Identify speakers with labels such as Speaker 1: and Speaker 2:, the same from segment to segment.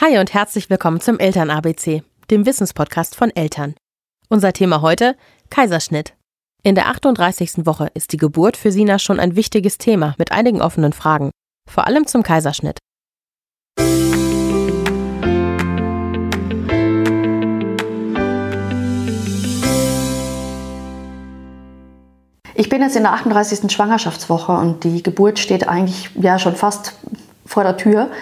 Speaker 1: Hi und herzlich willkommen zum Eltern ABC, dem Wissenspodcast von Eltern. Unser Thema heute Kaiserschnitt. In der 38. Woche ist die Geburt für Sina schon ein wichtiges Thema mit einigen offenen Fragen, vor allem zum Kaiserschnitt.
Speaker 2: Ich bin jetzt in der 38. Schwangerschaftswoche und die Geburt steht eigentlich ja schon fast vor der Tür.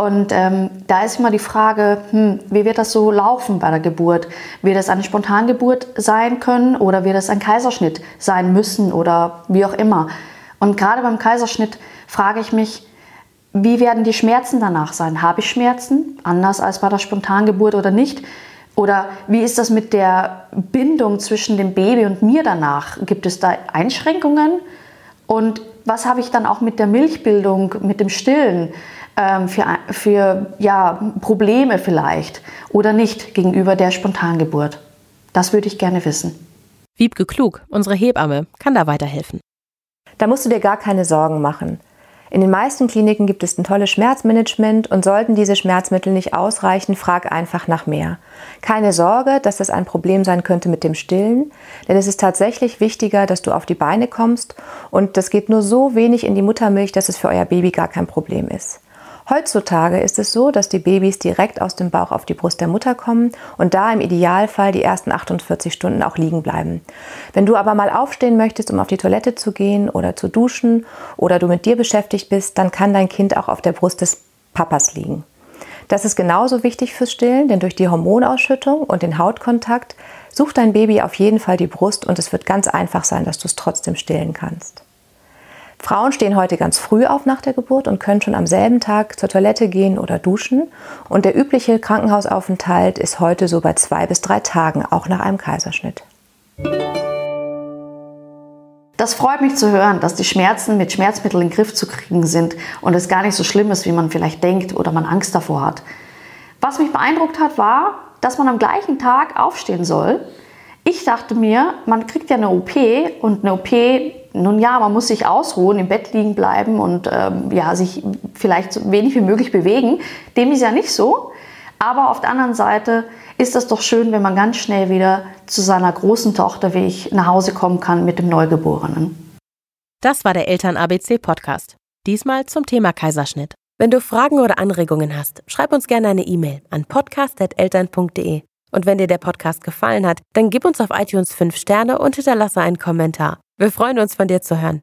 Speaker 2: Und ähm, da ist immer die Frage, hm, wie wird das so laufen bei der Geburt? Wird das eine Spontangeburt sein können oder wird es ein Kaiserschnitt sein müssen oder wie auch immer? Und gerade beim Kaiserschnitt frage ich mich, wie werden die Schmerzen danach sein? Habe ich Schmerzen, anders als bei der Spontangeburt oder nicht? Oder wie ist das mit der Bindung zwischen dem Baby und mir danach? Gibt es da Einschränkungen? Und was habe ich dann auch mit der Milchbildung, mit dem Stillen? Ähm, für, für ja, Probleme vielleicht oder nicht gegenüber der Spontangeburt? Das würde ich gerne wissen.
Speaker 1: Wiebke Klug, unsere Hebamme, kann da weiterhelfen.
Speaker 3: Da musst du dir gar keine Sorgen machen. In den meisten Kliniken gibt es ein tolles Schmerzmanagement und sollten diese Schmerzmittel nicht ausreichen, frag einfach nach mehr. Keine Sorge, dass das ein Problem sein könnte mit dem Stillen, denn es ist tatsächlich wichtiger, dass du auf die Beine kommst und das geht nur so wenig in die Muttermilch, dass es für euer Baby gar kein Problem ist. Heutzutage ist es so, dass die Babys direkt aus dem Bauch auf die Brust der Mutter kommen und da im Idealfall die ersten 48 Stunden auch liegen bleiben. Wenn du aber mal aufstehen möchtest, um auf die Toilette zu gehen oder zu duschen oder du mit dir beschäftigt bist, dann kann dein Kind auch auf der Brust des Papas liegen. Das ist genauso wichtig fürs Stillen, denn durch die Hormonausschüttung und den Hautkontakt sucht dein Baby auf jeden Fall die Brust und es wird ganz einfach sein, dass du es trotzdem stillen kannst. Frauen stehen heute ganz früh auf nach der Geburt und können schon am selben Tag zur Toilette gehen oder duschen. Und der übliche Krankenhausaufenthalt ist heute so bei zwei bis drei Tagen, auch nach einem Kaiserschnitt.
Speaker 2: Das freut mich zu hören, dass die Schmerzen mit Schmerzmitteln in den Griff zu kriegen sind und es gar nicht so schlimm ist, wie man vielleicht denkt oder man Angst davor hat. Was mich beeindruckt hat, war, dass man am gleichen Tag aufstehen soll. Ich dachte mir, man kriegt ja eine OP und eine OP nun ja, man muss sich ausruhen, im Bett liegen bleiben und ähm, ja, sich vielleicht so wenig wie möglich bewegen. Dem ist ja nicht so. Aber auf der anderen Seite ist es doch schön, wenn man ganz schnell wieder zu seiner großen Tochter, wie ich, nach Hause kommen kann mit dem Neugeborenen.
Speaker 1: Das war der Eltern-ABC-Podcast. Diesmal zum Thema Kaiserschnitt. Wenn du Fragen oder Anregungen hast, schreib uns gerne eine E-Mail an podcast.eltern.de. Und wenn dir der Podcast gefallen hat, dann gib uns auf iTunes 5 Sterne und hinterlasse einen Kommentar. Wir freuen uns, von dir zu hören.